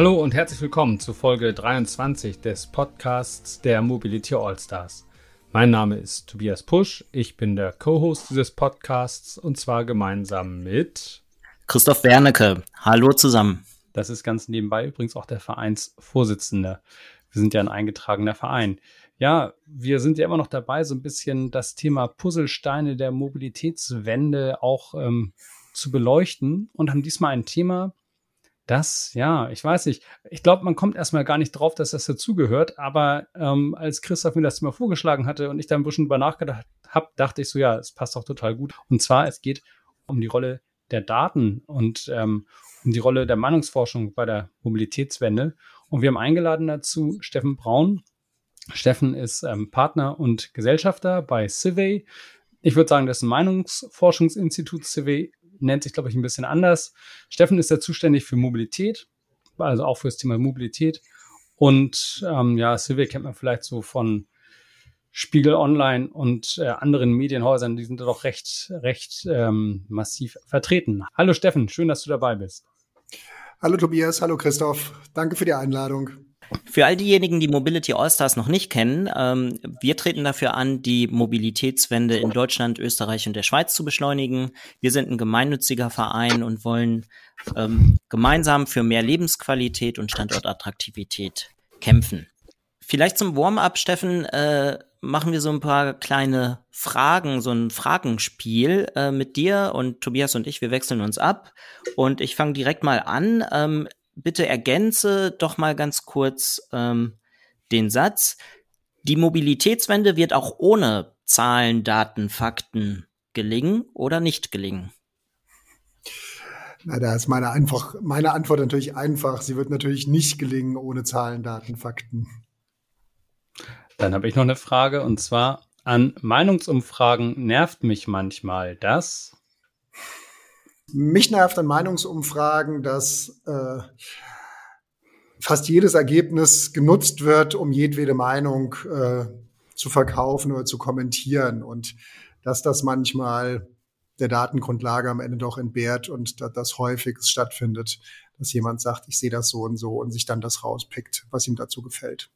Hallo und herzlich willkommen zu Folge 23 des Podcasts der Mobility Allstars. Mein Name ist Tobias Pusch, ich bin der Co-Host dieses Podcasts und zwar gemeinsam mit Christoph Wernecke. Hallo zusammen. Das ist ganz nebenbei übrigens auch der Vereinsvorsitzende. Wir sind ja ein eingetragener Verein. Ja, wir sind ja immer noch dabei, so ein bisschen das Thema Puzzlesteine der Mobilitätswende auch ähm, zu beleuchten und haben diesmal ein Thema, das, ja, ich weiß nicht. Ich glaube, man kommt erstmal gar nicht drauf, dass das dazugehört. Aber ähm, als Christoph mir das mal vorgeschlagen hatte und ich da ein bisschen drüber nachgedacht habe, dachte ich so, ja, es passt doch total gut. Und zwar, es geht um die Rolle der Daten und ähm, um die Rolle der Meinungsforschung bei der Mobilitätswende. Und wir haben eingeladen dazu Steffen Braun. Steffen ist ähm, Partner und Gesellschafter bei Civey. Ich würde sagen, das Meinungsforschungsinstitut. Civey nennt sich, glaube ich, ein bisschen anders. Steffen ist ja zuständig für Mobilität, also auch für das Thema Mobilität. Und ähm, ja, Silvia kennt man vielleicht so von Spiegel Online und äh, anderen Medienhäusern, die sind da doch recht, recht ähm, massiv vertreten. Hallo Steffen, schön, dass du dabei bist. Hallo Tobias, hallo Christoph, danke für die Einladung. Für all diejenigen, die Mobility Allstars noch nicht kennen, ähm, wir treten dafür an, die Mobilitätswende in Deutschland, Österreich und der Schweiz zu beschleunigen. Wir sind ein gemeinnütziger Verein und wollen ähm, gemeinsam für mehr Lebensqualität und Standortattraktivität kämpfen. Vielleicht zum Warm-up, Steffen, äh, machen wir so ein paar kleine Fragen, so ein Fragenspiel äh, mit dir und Tobias und ich. Wir wechseln uns ab und ich fange direkt mal an. Ähm, bitte ergänze doch mal ganz kurz ähm, den Satz. Die Mobilitätswende wird auch ohne Zahlen, Daten, Fakten gelingen oder nicht gelingen? Na, da ist meine, einfach, meine Antwort natürlich einfach. Sie wird natürlich nicht gelingen ohne Zahlen, Daten, Fakten. Dann habe ich noch eine Frage und zwar an Meinungsumfragen nervt mich manchmal das. Mich nervt an Meinungsumfragen, dass äh, fast jedes Ergebnis genutzt wird, um jedwede Meinung äh, zu verkaufen oder zu kommentieren und dass das manchmal der Datengrundlage am Ende doch entbehrt und dass das häufig stattfindet, dass jemand sagt, ich sehe das so und so und sich dann das rauspickt, was ihm dazu gefällt.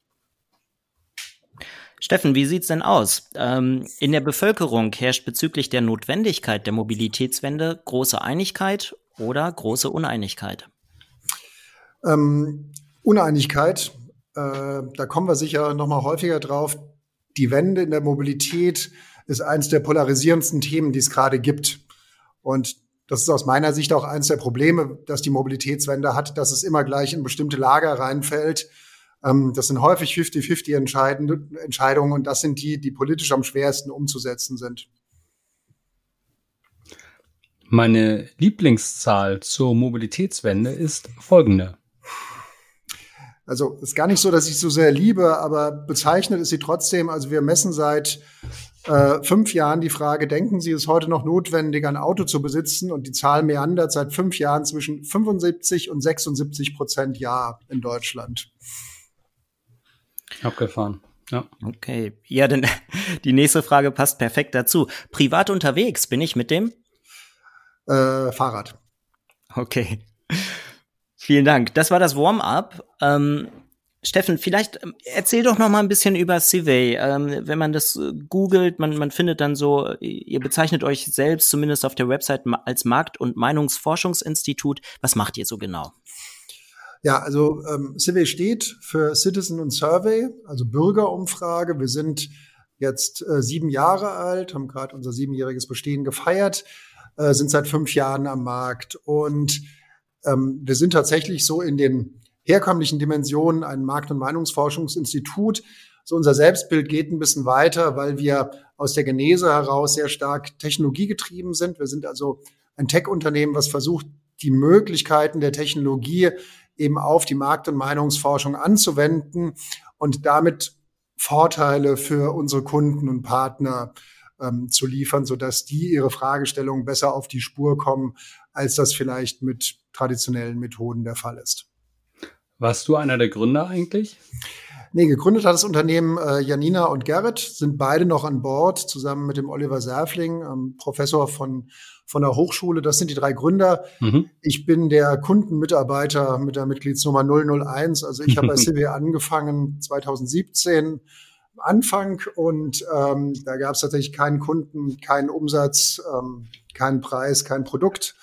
Steffen, wie sieht's denn aus? Ähm, in der Bevölkerung herrscht bezüglich der Notwendigkeit der Mobilitätswende große Einigkeit oder große Uneinigkeit? Ähm, Uneinigkeit, äh, da kommen wir sicher noch mal häufiger drauf. Die Wende in der Mobilität ist eines der polarisierendsten Themen, die es gerade gibt. Und das ist aus meiner Sicht auch eines der Probleme, dass die Mobilitätswende hat, dass es immer gleich in bestimmte Lager reinfällt das sind häufig 50-50 Entscheidungen und das sind die, die politisch am schwersten umzusetzen sind. Meine Lieblingszahl zur Mobilitätswende ist folgende. Also ist gar nicht so, dass ich so sehr liebe, aber bezeichnet ist sie trotzdem. Also wir messen seit äh, fünf Jahren die Frage, denken Sie, es heute noch notwendig, ein Auto zu besitzen? Und die Zahl meandert seit fünf Jahren zwischen 75 und 76 Prozent Ja in Deutschland. Abgefahren. Ja. Okay. Ja, denn die nächste Frage passt perfekt dazu. Privat unterwegs bin ich mit dem? Äh, Fahrrad. Okay. Vielen Dank. Das war das Warm-up. Ähm, Steffen, vielleicht ähm, erzähl doch noch mal ein bisschen über Civey. Ähm, wenn man das äh, googelt, man, man findet dann so, ihr bezeichnet euch selbst zumindest auf der Website als Markt- und Meinungsforschungsinstitut. Was macht ihr so genau? Ja, also ähm, Civey steht für Citizen and Survey, also Bürgerumfrage. Wir sind jetzt äh, sieben Jahre alt, haben gerade unser siebenjähriges Bestehen gefeiert, äh, sind seit fünf Jahren am Markt und ähm, wir sind tatsächlich so in den herkömmlichen Dimensionen ein Markt- und Meinungsforschungsinstitut. So unser Selbstbild geht ein bisschen weiter, weil wir aus der Genese heraus sehr stark technologiegetrieben sind. Wir sind also ein Tech-Unternehmen, was versucht, die Möglichkeiten der Technologie eben auf die Markt- und Meinungsforschung anzuwenden und damit Vorteile für unsere Kunden und Partner ähm, zu liefern, sodass die ihre Fragestellungen besser auf die Spur kommen, als das vielleicht mit traditionellen Methoden der Fall ist. Warst du einer der Gründer eigentlich? Nee, gegründet hat das Unternehmen äh, Janina und Gerrit, sind beide noch an Bord, zusammen mit dem Oliver Serfling, ähm, Professor von, von der Hochschule. Das sind die drei Gründer. Mhm. Ich bin der Kundenmitarbeiter mit der Mitgliedsnummer 001. Also ich habe bei CW angefangen 2017 Anfang und ähm, da gab es tatsächlich keinen Kunden, keinen Umsatz, ähm, keinen Preis, kein Produkt.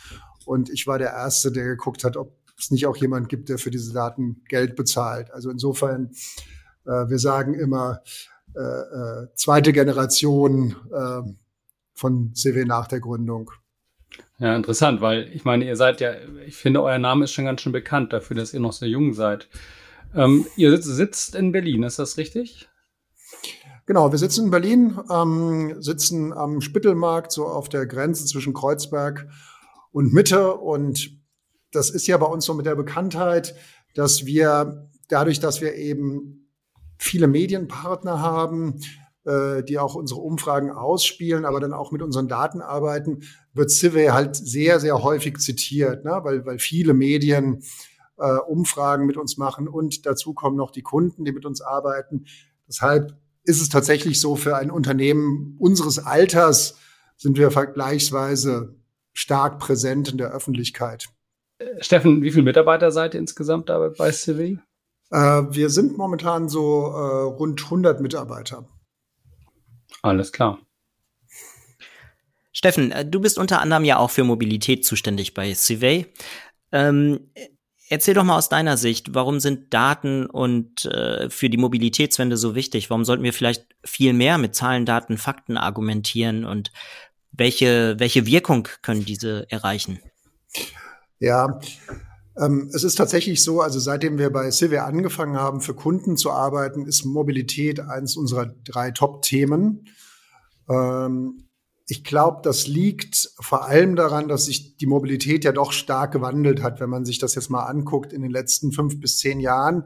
Und ich war der Erste, der geguckt hat, ob es nicht auch jemand gibt, der für diese Daten Geld bezahlt. Also insofern, wir sagen immer, äh, äh, zweite Generation äh, von CW nach der Gründung. Ja, interessant, weil ich meine, ihr seid ja, ich finde, euer Name ist schon ganz schön bekannt dafür, dass ihr noch sehr jung seid. Ähm, ihr sitzt, sitzt in Berlin, ist das richtig? Genau, wir sitzen in Berlin, ähm, sitzen am Spittelmarkt, so auf der Grenze zwischen Kreuzberg und Mitte. Und das ist ja bei uns so mit der Bekanntheit, dass wir dadurch, dass wir eben viele Medienpartner haben, äh, die auch unsere Umfragen ausspielen, aber dann auch mit unseren Daten arbeiten, wird Civey halt sehr, sehr häufig zitiert, ne? weil, weil viele Medien äh, Umfragen mit uns machen und dazu kommen noch die Kunden, die mit uns arbeiten. Deshalb ist es tatsächlich so, für ein Unternehmen unseres Alters sind wir vergleichsweise stark präsent in der Öffentlichkeit. Äh, Steffen, wie viele Mitarbeiter seid ihr insgesamt da bei CV? Äh, wir sind momentan so äh, rund 100 Mitarbeiter. Alles klar. Steffen, äh, du bist unter anderem ja auch für Mobilität zuständig bei Civey. Ähm, Erzähl doch mal aus deiner Sicht, warum sind Daten und äh, für die Mobilitätswende so wichtig? Warum sollten wir vielleicht viel mehr mit Zahlen, Daten, Fakten argumentieren und welche, welche Wirkung können diese erreichen? Ja, es ist tatsächlich so, also seitdem wir bei Silvia angefangen haben, für Kunden zu arbeiten, ist Mobilität eines unserer drei Top-Themen. Ähm, ich glaube, das liegt vor allem daran, dass sich die Mobilität ja doch stark gewandelt hat, wenn man sich das jetzt mal anguckt in den letzten fünf bis zehn Jahren.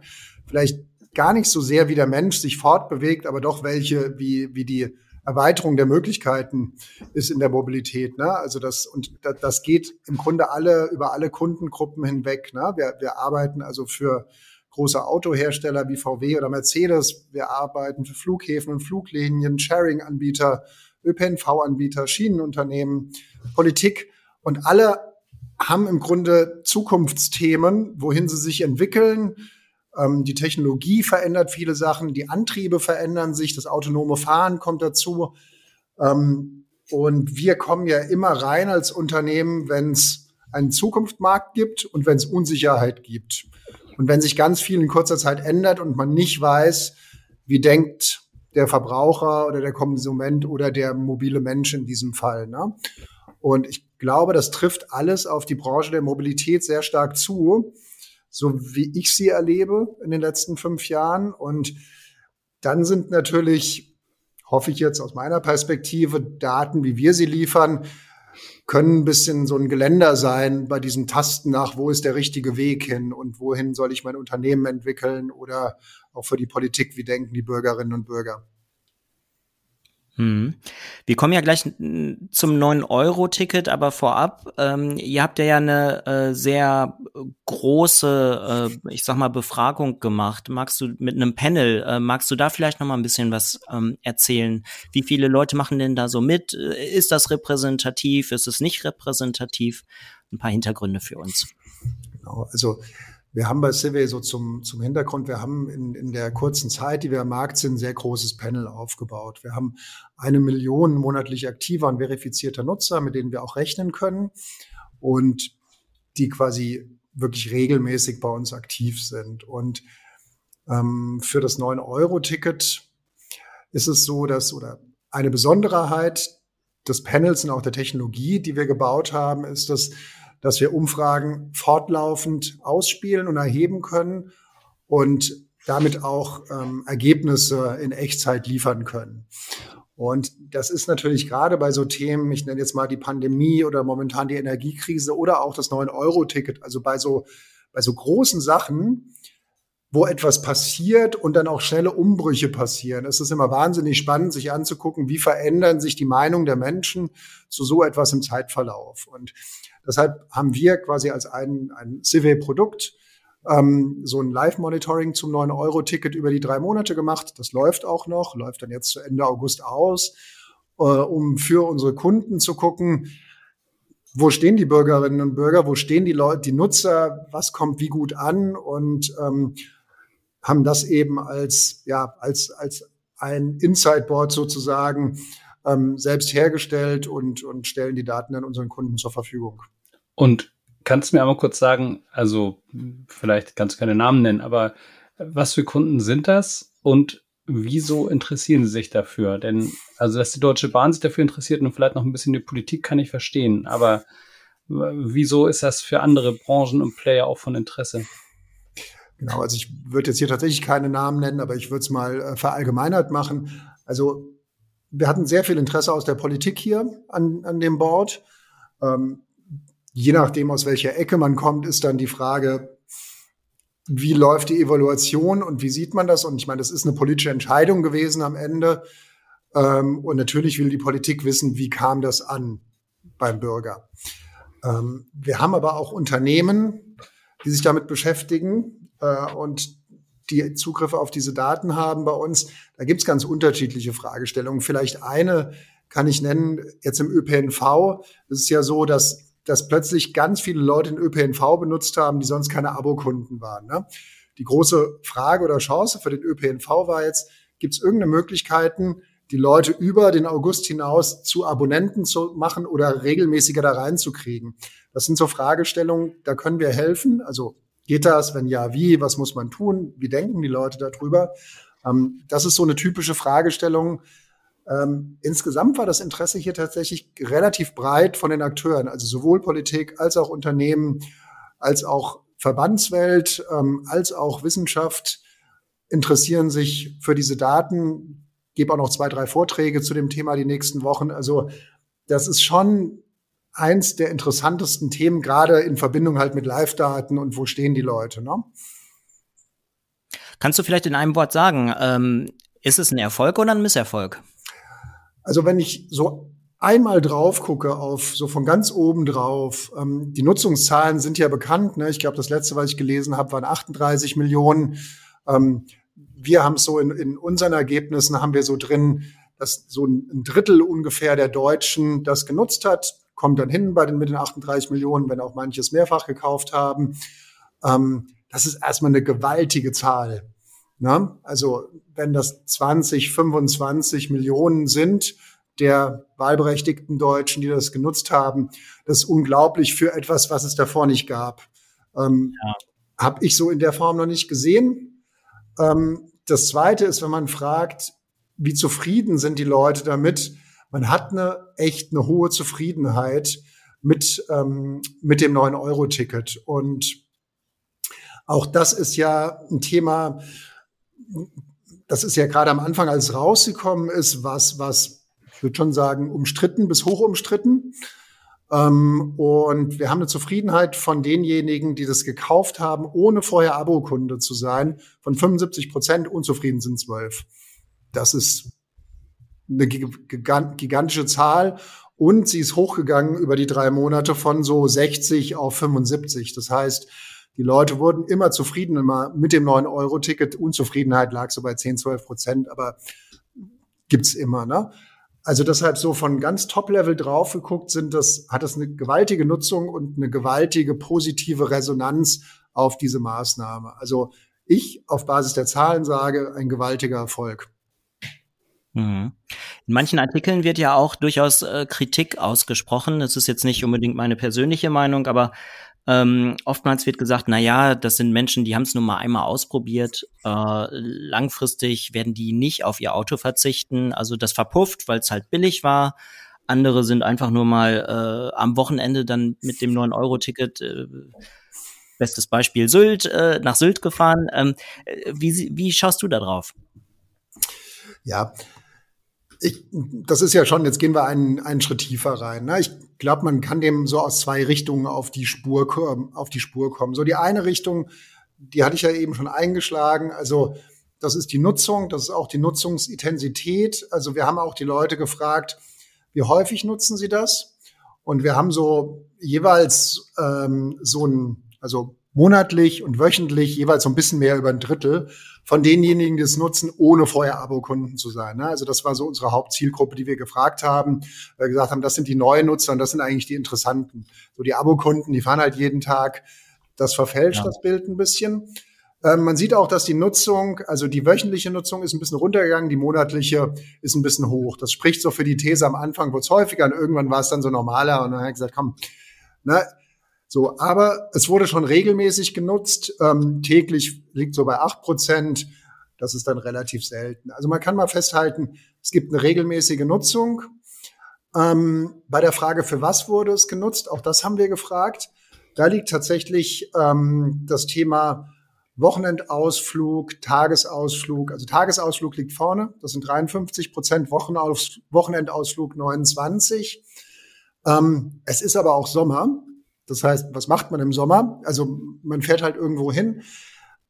Vielleicht gar nicht so sehr, wie der Mensch sich fortbewegt, aber doch welche, wie, wie die Erweiterung der Möglichkeiten ist in der Mobilität. Ne? Also das, und das geht im Grunde alle, über alle Kundengruppen hinweg. Ne? Wir, wir arbeiten also für große Autohersteller wie VW oder Mercedes. Wir arbeiten für Flughäfen und Fluglinien, Sharing-Anbieter ÖPNV-Anbieter, Schienenunternehmen, Politik und alle haben im Grunde Zukunftsthemen, wohin sie sich entwickeln. Ähm, die Technologie verändert viele Sachen, die Antriebe verändern sich, das autonome Fahren kommt dazu. Ähm, und wir kommen ja immer rein als Unternehmen, wenn es einen Zukunftsmarkt gibt und wenn es Unsicherheit gibt. Und wenn sich ganz viel in kurzer Zeit ändert und man nicht weiß, wie denkt der Verbraucher oder der Konsument oder der mobile Mensch in diesem Fall. Ne? Und ich glaube, das trifft alles auf die Branche der Mobilität sehr stark zu, so wie ich sie erlebe in den letzten fünf Jahren. Und dann sind natürlich, hoffe ich jetzt aus meiner Perspektive, Daten, wie wir sie liefern, können ein bisschen so ein Geländer sein bei diesem Tasten nach, wo ist der richtige Weg hin und wohin soll ich mein Unternehmen entwickeln oder auch für die Politik, wie denken die Bürgerinnen und Bürger. Hm. Wir kommen ja gleich zum 9-Euro-Ticket, aber vorab, ähm, ihr habt ja eine äh, sehr große, äh, ich sag mal, Befragung gemacht. Magst du mit einem Panel, äh, magst du da vielleicht noch mal ein bisschen was ähm, erzählen? Wie viele Leute machen denn da so mit? Ist das repräsentativ? Ist es nicht repräsentativ? Ein paar Hintergründe für uns. Genau, also wir haben bei Civey so zum, zum Hintergrund, wir haben in, in der kurzen Zeit, die wir am Markt sind, ein sehr großes Panel aufgebaut. Wir haben eine Million monatlich aktiver und verifizierter Nutzer, mit denen wir auch rechnen können und die quasi wirklich regelmäßig bei uns aktiv sind. Und ähm, für das 9-Euro-Ticket ist es so, dass, oder eine Besonderheit des Panels und auch der Technologie, die wir gebaut haben, ist, dass dass wir Umfragen fortlaufend ausspielen und erheben können und damit auch ähm, Ergebnisse in Echtzeit liefern können. Und das ist natürlich gerade bei so Themen, ich nenne jetzt mal die Pandemie oder momentan die Energiekrise oder auch das 9-Euro-Ticket, also bei so, bei so großen Sachen wo etwas passiert und dann auch schnelle Umbrüche passieren. Es ist immer wahnsinnig spannend, sich anzugucken, wie verändern sich die Meinungen der Menschen zu so etwas im Zeitverlauf. Und deshalb haben wir quasi als ein, ein Civil-Produkt ähm, so ein Live-Monitoring zum 9-Euro-Ticket über die drei Monate gemacht. Das läuft auch noch, läuft dann jetzt zu Ende August aus, äh, um für unsere Kunden zu gucken, wo stehen die Bürgerinnen und Bürger, wo stehen die Leute, die Nutzer, was kommt wie gut an und ähm, haben das eben als, ja, als, als ein Insight-Board sozusagen ähm, selbst hergestellt und, und stellen die Daten dann unseren Kunden zur Verfügung. Und kannst du mir einmal kurz sagen, also vielleicht kannst du keine Namen nennen, aber was für Kunden sind das und wieso interessieren sie sich dafür? Denn, also, dass die Deutsche Bahn sich dafür interessiert und vielleicht noch ein bisschen die Politik, kann ich verstehen. Aber wieso ist das für andere Branchen und Player auch von Interesse? Genau, also ich würde jetzt hier tatsächlich keine Namen nennen, aber ich würde es mal äh, verallgemeinert machen. Also wir hatten sehr viel Interesse aus der Politik hier an, an dem Board. Ähm, je nachdem, aus welcher Ecke man kommt, ist dann die Frage, wie läuft die Evaluation und wie sieht man das? Und ich meine, das ist eine politische Entscheidung gewesen am Ende. Ähm, und natürlich will die Politik wissen, wie kam das an beim Bürger. Ähm, wir haben aber auch Unternehmen, die sich damit beschäftigen äh, und die Zugriffe auf diese Daten haben bei uns. Da gibt es ganz unterschiedliche Fragestellungen. Vielleicht eine kann ich nennen, jetzt im ÖPNV. Es ist ja so, dass dass plötzlich ganz viele Leute den ÖPNV benutzt haben, die sonst keine Abokunden waren. Ne? Die große Frage oder Chance für den ÖPNV war jetzt, gibt es irgendeine Möglichkeiten, die Leute über den August hinaus zu Abonnenten zu machen oder regelmäßiger da reinzukriegen? Das sind so Fragestellungen, da können wir helfen. Also geht das? Wenn ja, wie? Was muss man tun? Wie denken die Leute darüber? Ähm, das ist so eine typische Fragestellung, ähm, insgesamt war das Interesse hier tatsächlich relativ breit von den Akteuren, also sowohl Politik als auch Unternehmen, als auch Verbandswelt, ähm, als auch Wissenschaft interessieren sich für diese Daten. Gebe auch noch zwei, drei Vorträge zu dem Thema die nächsten Wochen. Also das ist schon eins der interessantesten Themen, gerade in Verbindung halt mit Live-Daten und wo stehen die Leute. Ne? Kannst du vielleicht in einem Wort sagen, ähm, ist es ein Erfolg oder ein Misserfolg? Also wenn ich so einmal drauf gucke auf so von ganz oben drauf, ähm, die Nutzungszahlen sind ja bekannt. Ne? Ich glaube, das letzte, was ich gelesen habe, waren 38 Millionen. Ähm, wir haben es so in, in unseren Ergebnissen haben wir so drin, dass so ein Drittel ungefähr der Deutschen das genutzt hat, kommt dann hin bei den mit den 38 Millionen, wenn auch manches mehrfach gekauft haben. Ähm, das ist erstmal eine gewaltige Zahl. Ne? Also wenn das 20, 25 Millionen sind der wahlberechtigten Deutschen, die das genutzt haben, das ist unglaublich für etwas, was es davor nicht gab. Ähm, ja. Habe ich so in der Form noch nicht gesehen. Ähm, das Zweite ist, wenn man fragt, wie zufrieden sind die Leute damit, man hat eine echt eine hohe Zufriedenheit mit, ähm, mit dem 9-Euro-Ticket. Und auch das ist ja ein Thema, das ist ja gerade am Anfang, als rausgekommen ist, was, was, ich würde schon sagen, umstritten bis hoch umstritten. Ähm, und wir haben eine Zufriedenheit von denjenigen, die das gekauft haben, ohne vorher Abokunde zu sein, von 75 Prozent, unzufrieden sind zwölf. Das ist eine gigantische Zahl. Und sie ist hochgegangen über die drei Monate von so 60 auf 75. Das heißt, die Leute wurden immer zufriedener mit dem 9-Euro-Ticket. Unzufriedenheit lag so bei 10, 12 Prozent, aber gibt's immer, ne? Also deshalb so von ganz Top-Level drauf geguckt sind das, hat das eine gewaltige Nutzung und eine gewaltige positive Resonanz auf diese Maßnahme. Also ich auf Basis der Zahlen sage, ein gewaltiger Erfolg. Mhm. In manchen Artikeln wird ja auch durchaus äh, Kritik ausgesprochen. Das ist jetzt nicht unbedingt meine persönliche Meinung, aber ähm, oftmals wird gesagt, na ja, das sind Menschen, die haben es nur mal einmal ausprobiert. Äh, langfristig werden die nicht auf ihr Auto verzichten. Also das verpufft, weil es halt billig war. Andere sind einfach nur mal äh, am Wochenende dann mit dem 9-Euro-Ticket, äh, bestes Beispiel Sylt, äh, nach Sylt gefahren. Ähm, äh, wie, wie schaust du da drauf? Ja, ich, das ist ja schon, jetzt gehen wir einen, einen Schritt tiefer rein. Ne? Ich glaube, man kann dem so aus zwei Richtungen auf die Spur kommen, auf die Spur kommen. So die eine Richtung, die hatte ich ja eben schon eingeschlagen. Also das ist die Nutzung, das ist auch die Nutzungsintensität. Also wir haben auch die Leute gefragt, wie häufig nutzen sie das? Und wir haben so jeweils ähm, so ein, also monatlich und wöchentlich jeweils so ein bisschen mehr über ein Drittel von denjenigen, die es nutzen, ohne vorher Abo-Kunden zu sein. Ne? Also das war so unsere Hauptzielgruppe, die wir gefragt haben, weil wir gesagt haben, das sind die neuen Nutzer und das sind eigentlich die interessanten. So die Abo-Kunden, die fahren halt jeden Tag. Das verfälscht ja. das Bild ein bisschen. Ähm, man sieht auch, dass die Nutzung, also die wöchentliche Nutzung ist ein bisschen runtergegangen, die monatliche ist ein bisschen hoch. Das spricht so für die These am Anfang wurde es häufiger und irgendwann war es dann so normaler und dann habe ich gesagt, komm, ne, so, aber es wurde schon regelmäßig genutzt. Ähm, täglich liegt so bei acht Prozent. Das ist dann relativ selten. Also man kann mal festhalten, es gibt eine regelmäßige Nutzung. Ähm, bei der Frage, für was wurde es genutzt, auch das haben wir gefragt. Da liegt tatsächlich ähm, das Thema Wochenendausflug, Tagesausflug. Also Tagesausflug liegt vorne. Das sind 53 Prozent, Wochenendausflug 29. Ähm, es ist aber auch Sommer. Das heißt, was macht man im Sommer? Also man fährt halt irgendwo hin.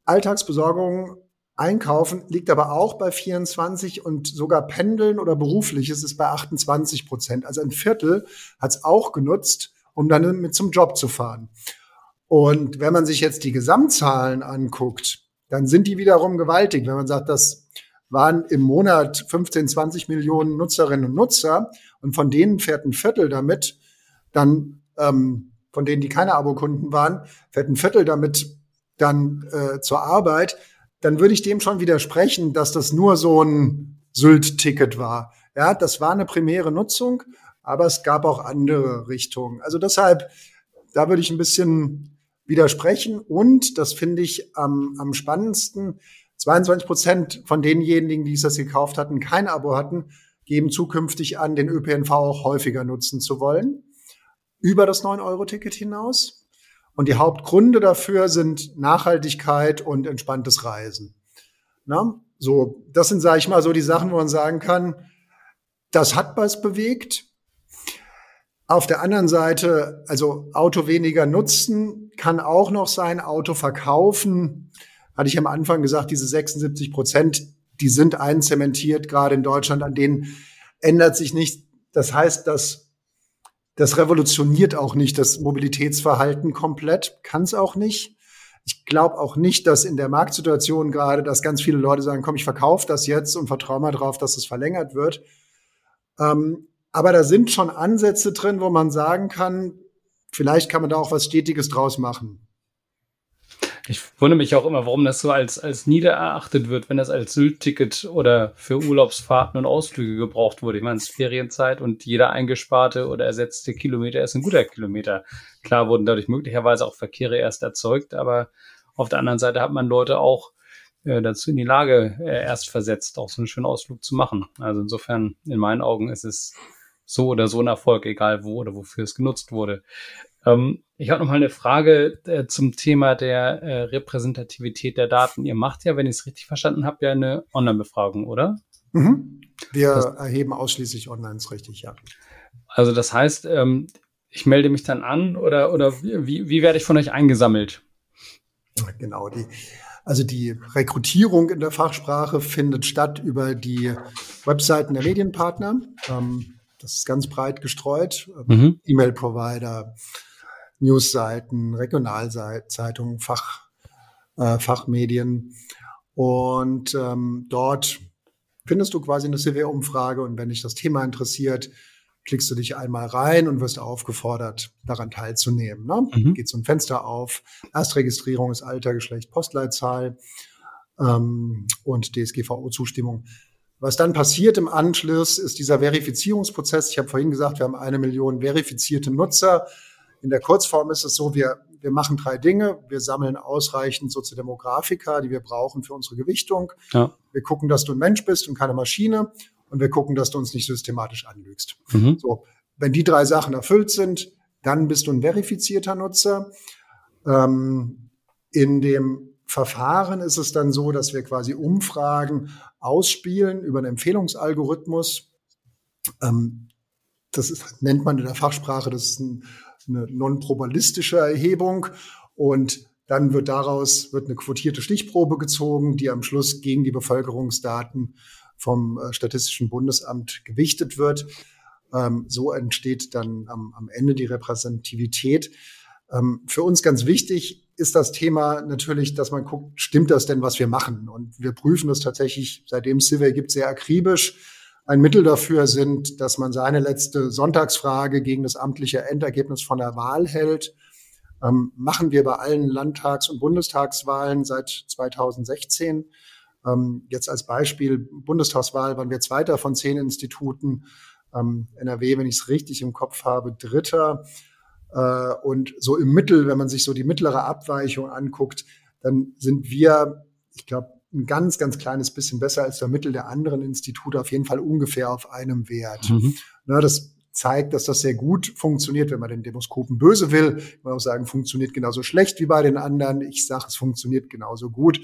Alltagsbesorgung, Einkaufen liegt aber auch bei 24 und sogar Pendeln oder berufliches ist bei 28 Prozent. Also ein Viertel hat es auch genutzt, um dann mit zum Job zu fahren. Und wenn man sich jetzt die Gesamtzahlen anguckt, dann sind die wiederum gewaltig. Wenn man sagt, das waren im Monat 15, 20 Millionen Nutzerinnen und Nutzer und von denen fährt ein Viertel damit, dann ähm, von denen, die keine Abokunden waren, fährt ein Viertel damit dann äh, zur Arbeit, dann würde ich dem schon widersprechen, dass das nur so ein Sylt-Ticket war. Ja, das war eine primäre Nutzung, aber es gab auch andere Richtungen. Also deshalb, da würde ich ein bisschen widersprechen und das finde ich am, am spannendsten. 22 Prozent von denjenigen, die es das gekauft hatten, kein Abo hatten, geben zukünftig an, den ÖPNV auch häufiger nutzen zu wollen über das 9-Euro-Ticket hinaus. Und die Hauptgründe dafür sind Nachhaltigkeit und entspanntes Reisen. Na, so, das sind, sage ich mal, so die Sachen, wo man sagen kann, das hat was bewegt. Auf der anderen Seite, also Auto weniger nutzen, kann auch noch sein, Auto verkaufen. Hatte ich am Anfang gesagt, diese 76 Prozent, die sind einzementiert, gerade in Deutschland, an denen ändert sich nichts. Das heißt, dass das revolutioniert auch nicht das Mobilitätsverhalten komplett, kann es auch nicht. Ich glaube auch nicht, dass in der Marktsituation gerade, dass ganz viele Leute sagen, komm, ich verkaufe das jetzt und vertraue mal drauf, dass es verlängert wird. Ähm, aber da sind schon Ansätze drin, wo man sagen kann, vielleicht kann man da auch was Stetiges draus machen. Ich wundere mich auch immer, warum das so als, als niedererachtet wird, wenn das als Sylt-Ticket oder für Urlaubsfahrten und Ausflüge gebraucht wurde. Ich meine, es ist Ferienzeit und jeder eingesparte oder ersetzte Kilometer ist ein guter Kilometer. Klar wurden dadurch möglicherweise auch Verkehre erst erzeugt, aber auf der anderen Seite hat man Leute auch äh, dazu in die Lage äh, erst versetzt, auch so einen schönen Ausflug zu machen. Also insofern, in meinen Augen ist es so oder so ein Erfolg, egal wo oder wofür es genutzt wurde. Ähm, ich habe noch mal eine Frage äh, zum Thema der äh, Repräsentativität der Daten. Ihr macht ja, wenn ich es richtig verstanden habe, ja eine Online-Befragung, oder? Mhm. Wir das, erheben ausschließlich online, ist richtig, ja. Also das heißt, ähm, ich melde mich dann an oder, oder wie, wie werde ich von euch eingesammelt? Genau, die, also die Rekrutierung in der Fachsprache findet statt über die Webseiten der Medienpartner. Ähm, das ist ganz breit gestreut. Mhm. E-Mail-Provider, Newsseiten, Regionalzeitungen, Fach, äh, Fachmedien. Und ähm, dort findest du quasi eine CV-Umfrage und wenn dich das Thema interessiert, klickst du dich einmal rein und wirst aufgefordert, daran teilzunehmen. Ne? Mhm. Geht so ein Fenster auf. Erstregistrierung ist Alter, Geschlecht, Postleitzahl ähm, und DSGVO-Zustimmung. Was dann passiert im Anschluss, ist dieser Verifizierungsprozess. Ich habe vorhin gesagt, wir haben eine Million verifizierte Nutzer. In der Kurzform ist es so, wir, wir machen drei Dinge. Wir sammeln ausreichend Soziodemografika, die wir brauchen für unsere Gewichtung. Ja. Wir gucken, dass du ein Mensch bist und keine Maschine. Und wir gucken, dass du uns nicht systematisch anlügst. Mhm. So, wenn die drei Sachen erfüllt sind, dann bist du ein verifizierter Nutzer. Ähm, in dem Verfahren ist es dann so, dass wir quasi Umfragen ausspielen über einen Empfehlungsalgorithmus. Ähm, das ist, nennt man in der Fachsprache, das ist ein, eine non-probabilistische Erhebung. Und Dann wird daraus wird eine quotierte Stichprobe gezogen, die am Schluss gegen die Bevölkerungsdaten vom äh, Statistischen Bundesamt gewichtet wird. Ähm, so entsteht dann am, am Ende die Repräsentativität. Ähm, für uns ganz wichtig ist das Thema natürlich, dass man guckt, stimmt das denn, was wir machen? Und wir prüfen das tatsächlich, seitdem Civil gibt, sehr akribisch. Ein Mittel dafür sind, dass man seine letzte Sonntagsfrage gegen das amtliche Endergebnis von der Wahl hält ähm, machen wir bei allen Landtags- und Bundestagswahlen seit 2016. Ähm, jetzt als Beispiel Bundestagswahl waren wir Zweiter von zehn Instituten. Ähm, NRW, wenn ich es richtig im Kopf habe, Dritter. Äh, und so im Mittel, wenn man sich so die mittlere Abweichung anguckt, dann sind wir, ich glaube, ein ganz, ganz kleines bisschen besser als der Mittel der anderen Institute, auf jeden Fall ungefähr auf einem Wert. Mhm. Na, das zeigt, dass das sehr gut funktioniert, wenn man den Demoskopen böse will. Man auch sagen, funktioniert genauso schlecht wie bei den anderen. Ich sage, es funktioniert genauso gut.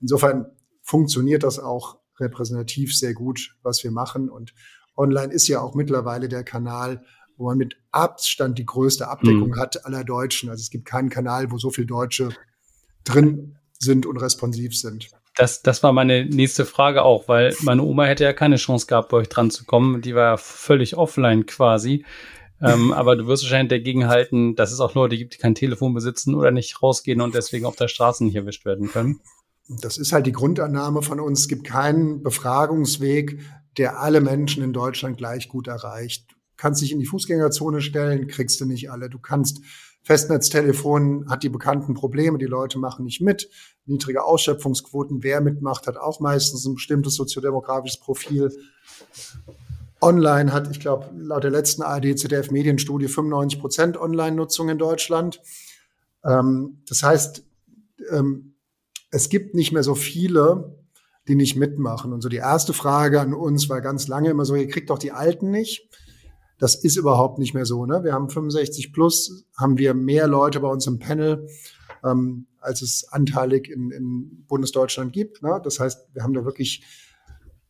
Insofern funktioniert das auch repräsentativ sehr gut, was wir machen. Und online ist ja auch mittlerweile der Kanal, wo man mit Abstand die größte Abdeckung mhm. hat aller Deutschen. Also es gibt keinen Kanal, wo so viele Deutsche drin sind und responsiv sind. Das, das war meine nächste Frage auch, weil meine Oma hätte ja keine Chance gehabt, bei euch dran zu kommen. Die war ja völlig offline quasi. ähm, aber du wirst wahrscheinlich dagegen halten, dass es auch Leute gibt, die kein Telefon besitzen oder nicht rausgehen und deswegen auf der Straße nicht erwischt werden können. Das ist halt die Grundannahme von uns. Es gibt keinen Befragungsweg, der alle Menschen in Deutschland gleich gut erreicht. Du kannst dich in die Fußgängerzone stellen, kriegst du nicht alle. Du kannst Festnetztelefon hat die bekannten Probleme, die Leute machen nicht mit. Niedrige Ausschöpfungsquoten, wer mitmacht, hat auch meistens ein bestimmtes soziodemografisches Profil. Online hat, ich glaube, laut der letzten ARD-ZDF-Medienstudie 95 Prozent Online-Nutzung in Deutschland. Ähm, das heißt, ähm, es gibt nicht mehr so viele, die nicht mitmachen. Und so die erste Frage an uns war ganz lange immer so, ihr kriegt doch die Alten nicht. Das ist überhaupt nicht mehr so. Ne? Wir haben 65 plus, haben wir mehr Leute bei uns im Panel, ähm, als es anteilig in, in Bundesdeutschland gibt. Ne? Das heißt, wir haben da wirklich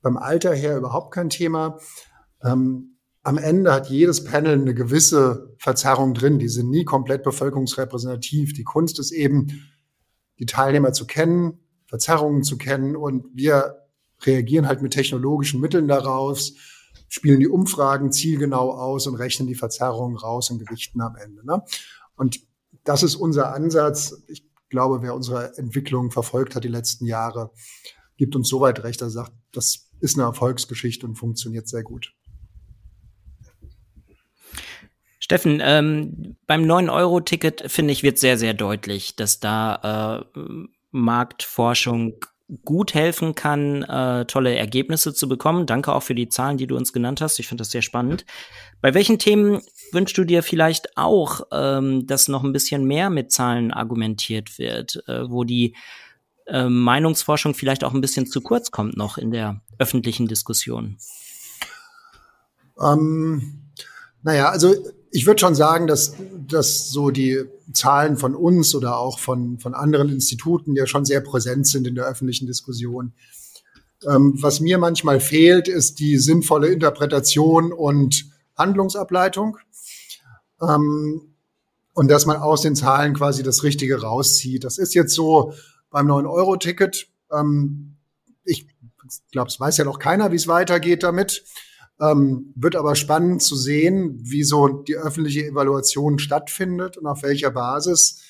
beim Alter her überhaupt kein Thema. Ähm, am Ende hat jedes Panel eine gewisse Verzerrung drin. Die sind nie komplett bevölkerungsrepräsentativ. Die Kunst ist eben, die Teilnehmer zu kennen, Verzerrungen zu kennen und wir reagieren halt mit technologischen Mitteln daraus spielen die Umfragen zielgenau aus und rechnen die Verzerrungen raus und gewichten am Ende. Ne? Und das ist unser Ansatz. Ich glaube, wer unsere Entwicklung verfolgt hat die letzten Jahre, gibt uns soweit recht, dass er sagt, das ist eine Erfolgsgeschichte und funktioniert sehr gut. Steffen, ähm, beim 9-Euro-Ticket finde ich, wird sehr, sehr deutlich, dass da äh, Marktforschung gut helfen kann, äh, tolle Ergebnisse zu bekommen. Danke auch für die Zahlen, die du uns genannt hast. Ich finde das sehr spannend. Bei welchen Themen wünschst du dir vielleicht auch, ähm, dass noch ein bisschen mehr mit Zahlen argumentiert wird, äh, wo die äh, Meinungsforschung vielleicht auch ein bisschen zu kurz kommt noch in der öffentlichen Diskussion? Ähm, naja, also ich würde schon sagen, dass, dass so die Zahlen von uns oder auch von, von anderen Instituten ja schon sehr präsent sind in der öffentlichen Diskussion. Ähm, was mir manchmal fehlt, ist die sinnvolle Interpretation und Handlungsableitung. Ähm, und dass man aus den Zahlen quasi das Richtige rauszieht. Das ist jetzt so beim 9-Euro-Ticket. Ähm, ich glaube, es weiß ja noch keiner, wie es weitergeht damit. Ähm, wird aber spannend zu sehen, wie so die öffentliche Evaluation stattfindet und auf welcher Basis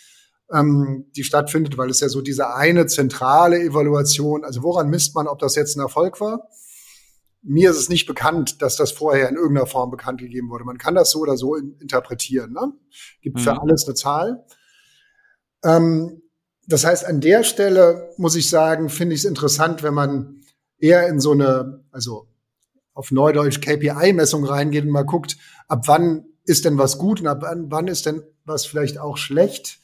ähm, die stattfindet, weil es ja so diese eine zentrale Evaluation, also woran misst man, ob das jetzt ein Erfolg war? Mir ist es nicht bekannt, dass das vorher in irgendeiner Form bekannt gegeben wurde. Man kann das so oder so in, interpretieren. Ne? Gibt mhm. für alles eine Zahl. Ähm, das heißt, an der Stelle muss ich sagen, finde ich es interessant, wenn man eher in so eine, also auf Neudeutsch KPI-Messung reingeht und mal guckt, ab wann ist denn was gut und ab wann ist denn was vielleicht auch schlecht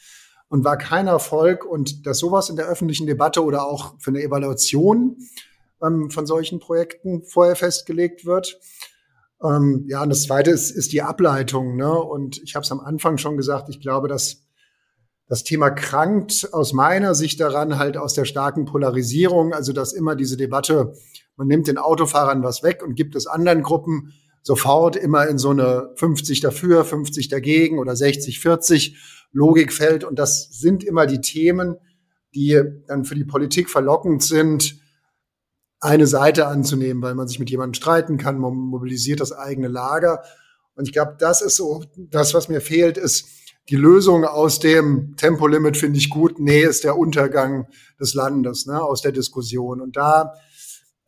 und war kein Erfolg und dass sowas in der öffentlichen Debatte oder auch für eine Evaluation ähm, von solchen Projekten vorher festgelegt wird. Ähm, ja, und das Zweite ist, ist die Ableitung. Ne? Und ich habe es am Anfang schon gesagt, ich glaube, dass das Thema krankt aus meiner Sicht daran halt aus der starken Polarisierung, also dass immer diese Debatte man nimmt den Autofahrern was weg und gibt es anderen Gruppen, sofort immer in so eine 50 dafür, 50 dagegen oder 60, 40 Logik fällt. Und das sind immer die Themen, die dann für die Politik verlockend sind, eine Seite anzunehmen, weil man sich mit jemandem streiten kann, man mobilisiert das eigene Lager. Und ich glaube, das ist so, das, was mir fehlt, ist die Lösung aus dem Tempolimit finde ich gut. Nee, ist der Untergang des Landes, ne, aus der Diskussion. Und da,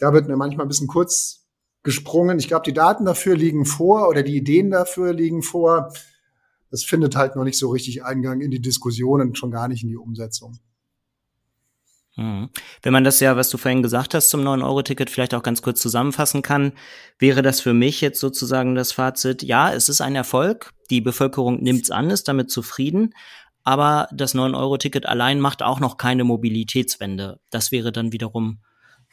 da wird mir manchmal ein bisschen kurz gesprungen. Ich glaube, die Daten dafür liegen vor oder die Ideen dafür liegen vor. Das findet halt noch nicht so richtig Eingang in die Diskussion und schon gar nicht in die Umsetzung. Mhm. Wenn man das ja, was du vorhin gesagt hast zum 9-Euro-Ticket, vielleicht auch ganz kurz zusammenfassen kann, wäre das für mich jetzt sozusagen das Fazit, ja, es ist ein Erfolg, die Bevölkerung nimmt es an, ist damit zufrieden, aber das 9-Euro-Ticket allein macht auch noch keine Mobilitätswende. Das wäre dann wiederum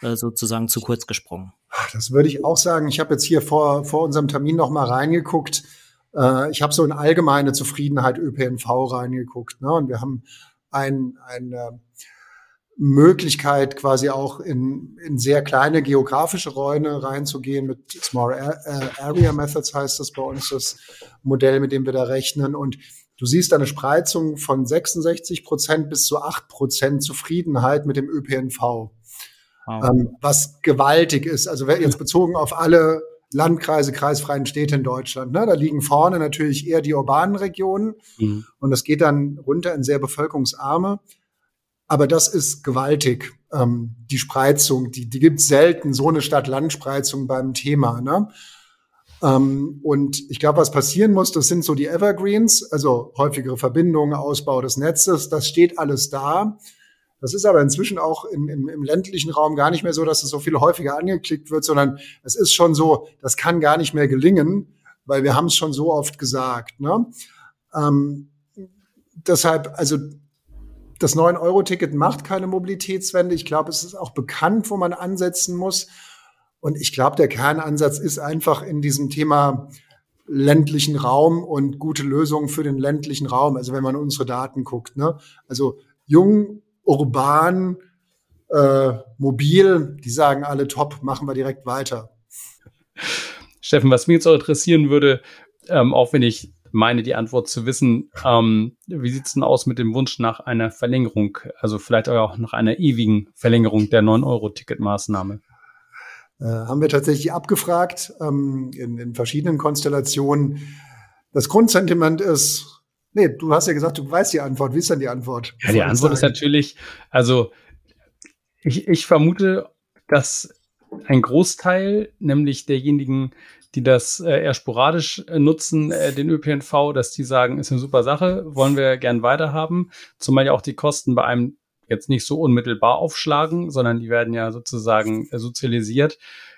äh, sozusagen zu kurz gesprungen. Das würde ich auch sagen. Ich habe jetzt hier vor, vor unserem Termin noch mal reingeguckt. Äh, ich habe so in allgemeine Zufriedenheit ÖPNV reingeguckt. Ne? Und wir haben ein, ein äh, Möglichkeit, quasi auch in, in sehr kleine geografische Räume reinzugehen. Mit Small Area Methods heißt das bei uns, das Modell, mit dem wir da rechnen. Und du siehst eine Spreizung von 66 Prozent bis zu 8 Prozent Zufriedenheit mit dem ÖPNV. Wow. Ähm, was gewaltig ist. Also jetzt bezogen auf alle Landkreise, kreisfreien Städte in Deutschland. Ne? Da liegen vorne natürlich eher die urbanen Regionen mhm. und das geht dann runter in sehr bevölkerungsarme. Aber das ist gewaltig, ähm, die Spreizung. Die, die gibt selten, so eine Stadt-Land-Spreizung beim Thema. Ne? Ähm, und ich glaube, was passieren muss, das sind so die Evergreens, also häufigere Verbindungen, Ausbau des Netzes, das steht alles da. Das ist aber inzwischen auch in, in, im ländlichen Raum gar nicht mehr so, dass es so viel häufiger angeklickt wird, sondern es ist schon so, das kann gar nicht mehr gelingen, weil wir haben es schon so oft gesagt. Ne? Ähm, deshalb, also das 9-Euro-Ticket macht keine Mobilitätswende. Ich glaube, es ist auch bekannt, wo man ansetzen muss. Und ich glaube, der Kernansatz ist einfach in diesem Thema ländlichen Raum und gute Lösungen für den ländlichen Raum. Also wenn man unsere Daten guckt, ne? Also jung, urban, äh, mobil, die sagen alle top, machen wir direkt weiter. Steffen, was mich jetzt auch interessieren würde, ähm, auch wenn ich meine die Antwort zu wissen. Ähm, wie sieht's denn aus mit dem Wunsch nach einer Verlängerung, also vielleicht auch nach einer ewigen Verlängerung der 9-Euro-Ticket-Maßnahme? Äh, haben wir tatsächlich abgefragt ähm, in, in verschiedenen Konstellationen. Das Grundsentiment ist, nee, du hast ja gesagt, du weißt die Antwort. Wie ist denn die Antwort? Ja, die Antwort ist natürlich, also ich, ich vermute, dass ein Großteil, nämlich derjenigen, die das äh, eher sporadisch äh, nutzen, äh, den ÖPNV, dass die sagen, ist eine super Sache, wollen wir gern weiterhaben. Zumal ja auch die Kosten bei einem jetzt nicht so unmittelbar aufschlagen, sondern die werden ja sozusagen äh, sozialisiert.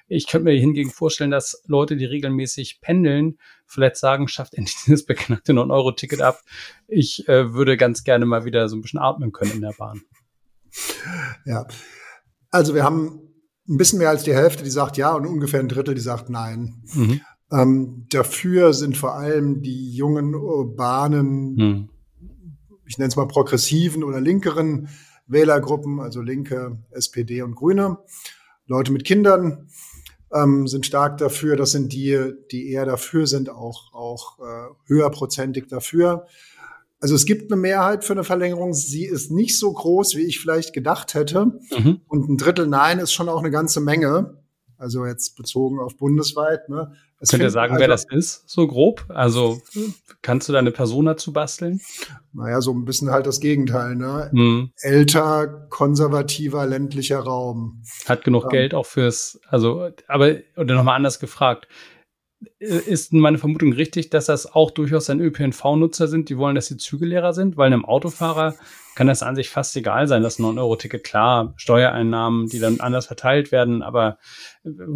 Ich könnte mir hingegen vorstellen, dass Leute, die regelmäßig pendeln, vielleicht sagen, schafft endlich dieses beknackte 9-Euro-Ticket ab. Ich äh, würde ganz gerne mal wieder so ein bisschen atmen können in der Bahn. Ja, also wir haben ein bisschen mehr als die Hälfte, die sagt ja und ungefähr ein Drittel, die sagt nein. Mhm. Ähm, dafür sind vor allem die jungen urbanen, mhm. ich nenne es mal progressiven oder linkeren Wählergruppen, also Linke, SPD und Grüne. Leute mit Kindern ähm, sind stark dafür. Das sind die, die eher dafür sind, auch, auch äh, höherprozentig dafür. Also es gibt eine Mehrheit für eine Verlängerung. Sie ist nicht so groß, wie ich vielleicht gedacht hätte. Mhm. Und ein Drittel Nein ist schon auch eine ganze Menge. Also jetzt bezogen auf bundesweit. Ne? Das Könnt ihr sagen, also, wer das ist, so grob? Also kannst du da eine Person dazu basteln? Naja, so ein bisschen halt das Gegenteil. Ne? Mhm. Älter, konservativer, ländlicher Raum. Hat genug ähm, Geld auch fürs, also, aber, oder nochmal anders gefragt, ist meine Vermutung richtig, dass das auch durchaus ein ÖPNV-Nutzer sind, die wollen, dass die Züge leerer sind? Weil einem Autofahrer kann das an sich fast egal sein, das 9-Euro-Ticket, klar, Steuereinnahmen, die dann anders verteilt werden, aber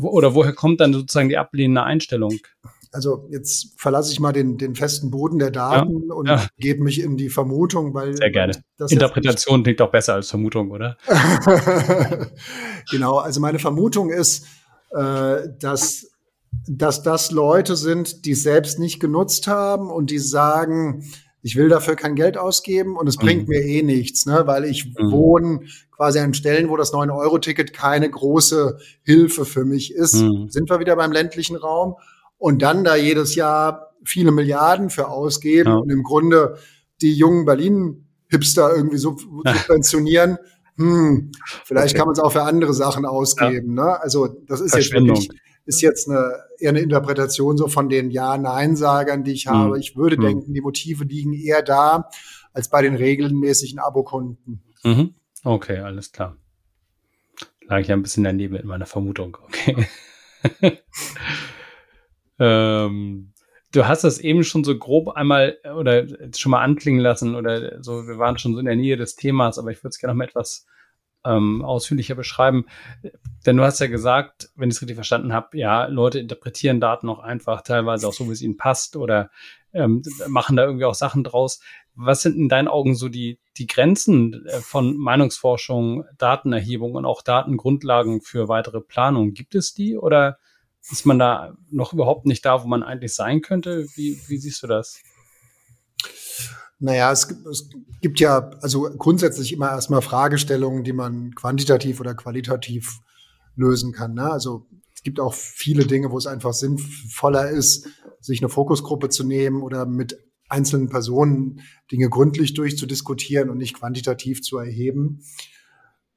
oder woher kommt dann sozusagen die ablehnende Einstellung? Also jetzt verlasse ich mal den, den festen Boden der Daten ja, und ja. gebe mich in die Vermutung, weil sehr gerne. Interpretation klingt doch besser als Vermutung, oder? genau. Also meine Vermutung ist, äh, dass dass das Leute sind, die es selbst nicht genutzt haben und die sagen, ich will dafür kein Geld ausgeben und es mhm. bringt mir eh nichts, ne, weil ich mhm. wohne quasi an Stellen, wo das 9-Euro-Ticket keine große Hilfe für mich ist. Mhm. Sind wir wieder beim ländlichen Raum? und dann da jedes Jahr viele Milliarden für ausgeben ja. und im Grunde die jungen Berlin-Hipster irgendwie so subventionieren. hm, vielleicht okay. kann man es auch für andere Sachen ausgeben. Ja. Ne? Also das ist jetzt wirklich ist jetzt eine, eher eine Interpretation so von den Ja-Nein-Sagern, die ich habe. Mhm. Ich würde mhm. denken, die Motive liegen eher da als bei den regelmäßigen Abokunden. Mhm. Okay, alles klar. Lag ich ja ein bisschen daneben mit meiner Vermutung. Okay. ähm, du hast das eben schon so grob einmal oder schon mal anklingen lassen oder so, wir waren schon so in der Nähe des Themas, aber ich würde es gerne noch mal etwas ähm, ausführlicher beschreiben. Denn du hast ja gesagt, wenn ich es richtig verstanden habe, ja, Leute interpretieren Daten auch einfach, teilweise auch so, wie es ihnen passt oder ähm, machen da irgendwie auch Sachen draus. Was sind in deinen Augen so die, die Grenzen äh, von Meinungsforschung, Datenerhebung und auch Datengrundlagen für weitere Planung? Gibt es die oder ist man da noch überhaupt nicht da, wo man eigentlich sein könnte? Wie, wie siehst du das? Naja, es gibt, es gibt ja also grundsätzlich immer erstmal Fragestellungen, die man quantitativ oder qualitativ lösen kann. Ne? Also es gibt auch viele Dinge, wo es einfach sinnvoller ist, sich eine Fokusgruppe zu nehmen oder mit einzelnen Personen Dinge gründlich durchzudiskutieren und nicht quantitativ zu erheben.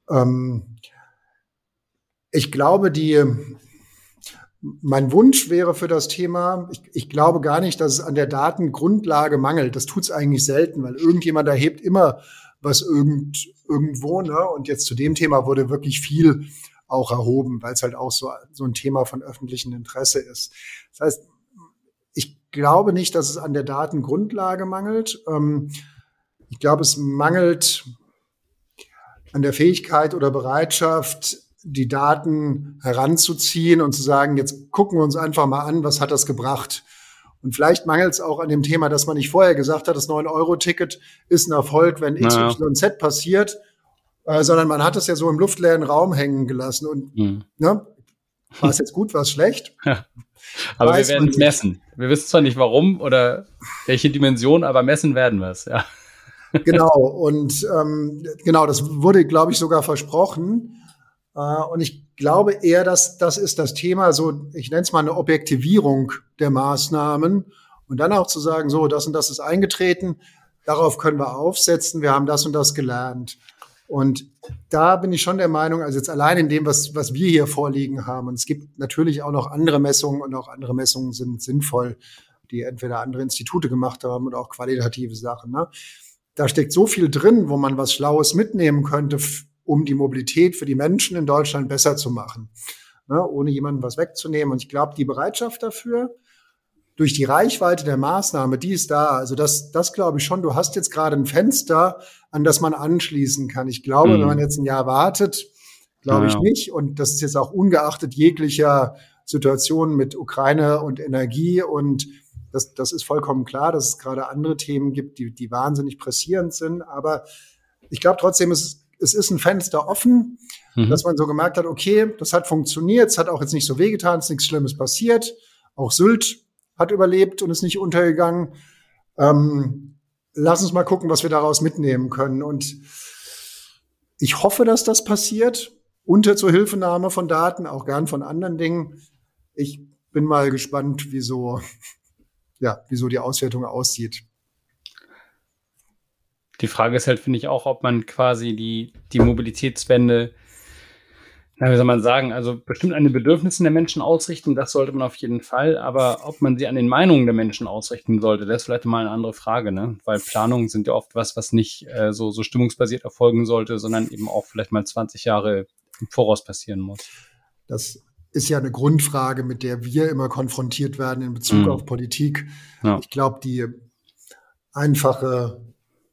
Ähm, ich glaube, die, mein Wunsch wäre für das Thema, ich, ich, glaube gar nicht, dass es an der Datengrundlage mangelt. Das tut es eigentlich selten, weil irgendjemand erhebt immer was irgend, irgendwo. Ne? Und jetzt zu dem Thema wurde wirklich viel auch erhoben, weil es halt auch so, so ein Thema von öffentlichem Interesse ist. Das heißt, ich glaube nicht, dass es an der Datengrundlage mangelt. Ähm, ich glaube, es mangelt an der Fähigkeit oder Bereitschaft, die Daten heranzuziehen und zu sagen, jetzt gucken wir uns einfach mal an, was hat das gebracht. Und vielleicht mangelt es auch an dem Thema, dass man nicht vorher gesagt hat, das 9-Euro-Ticket ist ein Erfolg, wenn X, naja. Y, Z passiert, äh, sondern man hat es ja so im luftleeren Raum hängen gelassen. Und mhm. ne, war es jetzt gut, war es schlecht? Ja. Aber Weiß wir werden es messen. Wir wissen zwar nicht warum oder welche Dimension, aber messen werden wir es, ja. Genau, und ähm, genau, das wurde, glaube ich, sogar versprochen. Äh, und ich glaube eher, dass das ist das Thema, so ich nenne es mal eine Objektivierung der Maßnahmen und dann auch zu sagen, so das und das ist eingetreten, darauf können wir aufsetzen, wir haben das und das gelernt. Und da bin ich schon der Meinung, also jetzt allein in dem, was, was wir hier vorliegen haben, und es gibt natürlich auch noch andere Messungen und auch andere Messungen sind sinnvoll, die entweder andere Institute gemacht haben oder auch qualitative Sachen. Ne? Da steckt so viel drin, wo man was Schlaues mitnehmen könnte um die Mobilität für die Menschen in Deutschland besser zu machen, ne, ohne jemandem was wegzunehmen. Und ich glaube, die Bereitschaft dafür, durch die Reichweite der Maßnahme, die ist da. Also das, das glaube ich schon. Du hast jetzt gerade ein Fenster, an das man anschließen kann. Ich glaube, mhm. wenn man jetzt ein Jahr wartet, glaube ja, ich nicht. Und das ist jetzt auch ungeachtet jeglicher Situationen mit Ukraine und Energie und das, das ist vollkommen klar, dass es gerade andere Themen gibt, die, die wahnsinnig pressierend sind. Aber ich glaube trotzdem, es es ist ein Fenster offen, mhm. dass man so gemerkt hat, okay, das hat funktioniert, es hat auch jetzt nicht so wehgetan, es ist nichts Schlimmes passiert. Auch Sylt hat überlebt und ist nicht untergegangen. Ähm, lass uns mal gucken, was wir daraus mitnehmen können. Und ich hoffe, dass das passiert, unter Zuhilfenahme von Daten, auch gern von anderen Dingen. Ich bin mal gespannt, wieso, ja, wieso die Auswertung aussieht. Die Frage ist halt, finde ich auch, ob man quasi die, die Mobilitätswende, na, wie soll man sagen, also bestimmt an den Bedürfnissen der Menschen ausrichten, das sollte man auf jeden Fall, aber ob man sie an den Meinungen der Menschen ausrichten sollte, das ist vielleicht mal eine andere Frage, ne? Weil Planungen sind ja oft was, was nicht äh, so, so stimmungsbasiert erfolgen sollte, sondern eben auch vielleicht mal 20 Jahre im Voraus passieren muss. Das ist ja eine Grundfrage, mit der wir immer konfrontiert werden in Bezug mhm. auf Politik. Ja. Ich glaube, die einfache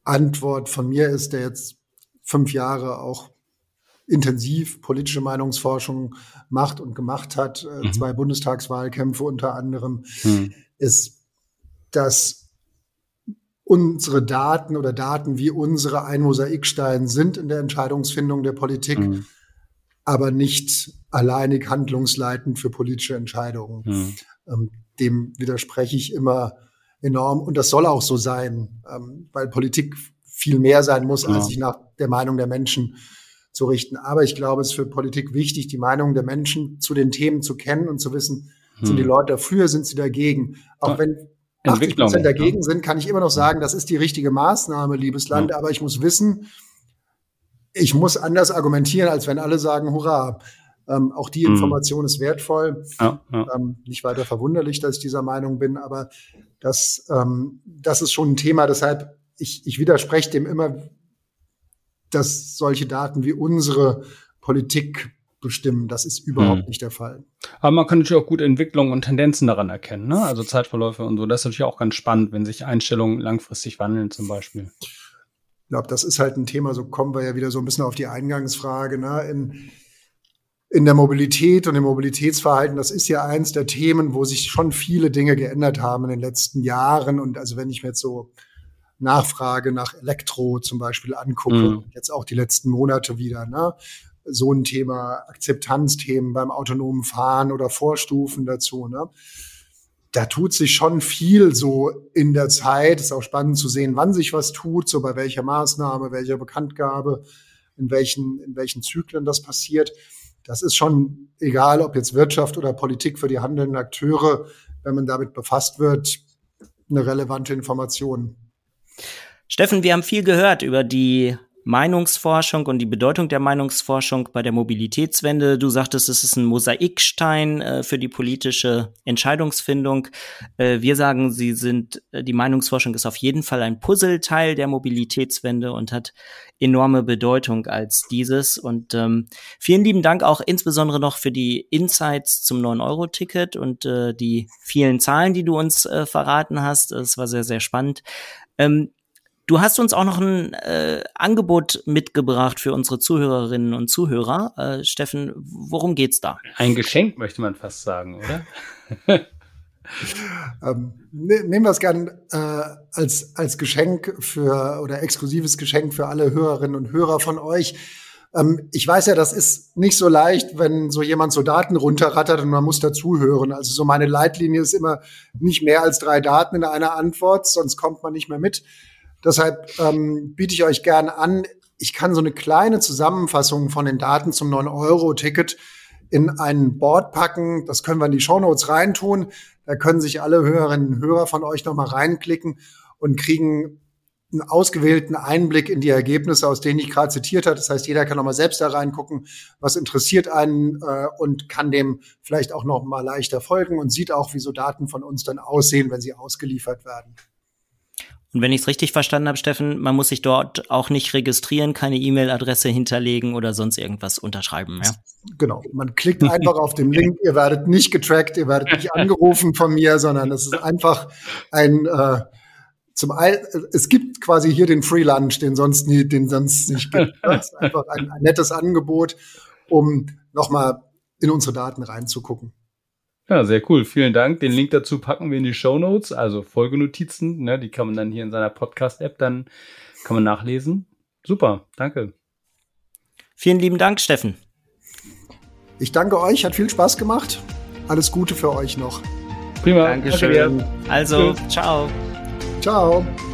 Antwort von mir ist, der jetzt fünf Jahre auch intensiv politische Meinungsforschung macht und gemacht hat, äh, mhm. zwei Bundestagswahlkämpfe unter anderem, mhm. ist, dass unsere Daten oder Daten wie unsere ein Mosaikstein sind in der Entscheidungsfindung der Politik, mhm. aber nicht alleinig handlungsleitend für politische Entscheidungen. Mhm. Ähm, dem widerspreche ich immer enorm. Und das soll auch so sein, ähm, weil Politik viel mehr sein muss, als sich nach der Meinung der Menschen zu richten. Aber ich glaube, es ist für Politik wichtig, die Meinung der Menschen zu den Themen zu kennen und zu wissen, Hm. Sind die Leute dafür, sind sie dagegen? Auch wenn 80 Prozent dagegen sind, kann ich immer noch sagen, das ist die richtige Maßnahme, liebes Land, ja. aber ich muss wissen, ich muss anders argumentieren, als wenn alle sagen, hurra. Ähm, auch die hm. Information mhm. ist wertvoll. Ja, ja. Ähm, nicht weiter verwunderlich, dass ich dieser Meinung bin, aber das, ähm, das ist schon ein Thema. Deshalb, ich, ich widerspreche dem immer, dass solche Daten wie unsere Politik bestimmen. Das ist überhaupt mhm. nicht der Fall. Aber man kann natürlich auch gut Entwicklungen und Tendenzen daran erkennen, ne? also Zeitverläufe und so. Das ist natürlich auch ganz spannend, wenn sich Einstellungen langfristig wandeln zum Beispiel. Ich glaube, das ist halt ein Thema, so kommen wir ja wieder so ein bisschen auf die Eingangsfrage. Ne? In, in der Mobilität und im Mobilitätsverhalten, das ist ja eins der Themen, wo sich schon viele Dinge geändert haben in den letzten Jahren. Und also wenn ich mir jetzt so Nachfrage nach Elektro zum Beispiel angucke, mhm. jetzt auch die letzten Monate wieder, ne? so ein Thema, Akzeptanzthemen beim autonomen Fahren oder Vorstufen dazu. Ne? Da tut sich schon viel so in der Zeit. Ist auch spannend zu sehen, wann sich was tut, so bei welcher Maßnahme, welcher Bekanntgabe, in welchen, in welchen Zyklen das passiert. Das ist schon egal, ob jetzt Wirtschaft oder Politik für die handelnden Akteure, wenn man damit befasst wird, eine relevante Information. Steffen, wir haben viel gehört über die Meinungsforschung und die Bedeutung der Meinungsforschung bei der Mobilitätswende. Du sagtest, es ist ein Mosaikstein äh, für die politische Entscheidungsfindung. Äh, wir sagen, sie sind, äh, die Meinungsforschung ist auf jeden Fall ein Puzzleteil der Mobilitätswende und hat enorme Bedeutung als dieses. Und ähm, vielen lieben Dank auch insbesondere noch für die Insights zum 9-Euro-Ticket und äh, die vielen Zahlen, die du uns äh, verraten hast. Es war sehr, sehr spannend. Ähm, Du hast uns auch noch ein äh, Angebot mitgebracht für unsere Zuhörerinnen und Zuhörer. Äh, Steffen, worum geht's da? Ein Geschenk möchte man fast sagen, oder? ähm, ne, nehmen wir es gern äh, als, als Geschenk für oder exklusives Geschenk für alle Hörerinnen und Hörer von euch. Ähm, ich weiß ja, das ist nicht so leicht, wenn so jemand so Daten runterrattert und man muss dazuhören. Also so meine Leitlinie ist immer nicht mehr als drei Daten in einer Antwort, sonst kommt man nicht mehr mit. Deshalb ähm, biete ich euch gerne an, ich kann so eine kleine Zusammenfassung von den Daten zum 9-Euro-Ticket in ein Board packen. Das können wir in die Shownotes reintun. Da können sich alle Hörerinnen und Hörer von euch nochmal reinklicken und kriegen einen ausgewählten Einblick in die Ergebnisse, aus denen ich gerade zitiert habe. Das heißt, jeder kann nochmal selbst da reingucken, was interessiert einen äh, und kann dem vielleicht auch nochmal leichter folgen und sieht auch, wie so Daten von uns dann aussehen, wenn sie ausgeliefert werden. Und wenn ich es richtig verstanden habe, Steffen, man muss sich dort auch nicht registrieren, keine E-Mail-Adresse hinterlegen oder sonst irgendwas unterschreiben. Ja? Genau. Man klickt einfach auf den Link. Ihr werdet nicht getrackt, ihr werdet nicht angerufen von mir, sondern es ist einfach ein äh, zum Ein es gibt quasi hier den Free Lunch, den sonst nie, den sonst nicht gibt. Das ist einfach ein, ein nettes Angebot, um nochmal in unsere Daten reinzugucken. Ja, sehr cool. Vielen Dank. Den Link dazu packen wir in die Show Notes, also Folgenotizen. Ne, die kann man dann hier in seiner Podcast-App dann kann man nachlesen. Super, danke. Vielen lieben Dank, Steffen. Ich danke euch, hat viel Spaß gemacht. Alles Gute für euch noch. Prima. Dankeschön. Danke also, Tschüss. ciao. Ciao.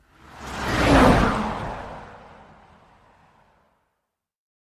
Thank you.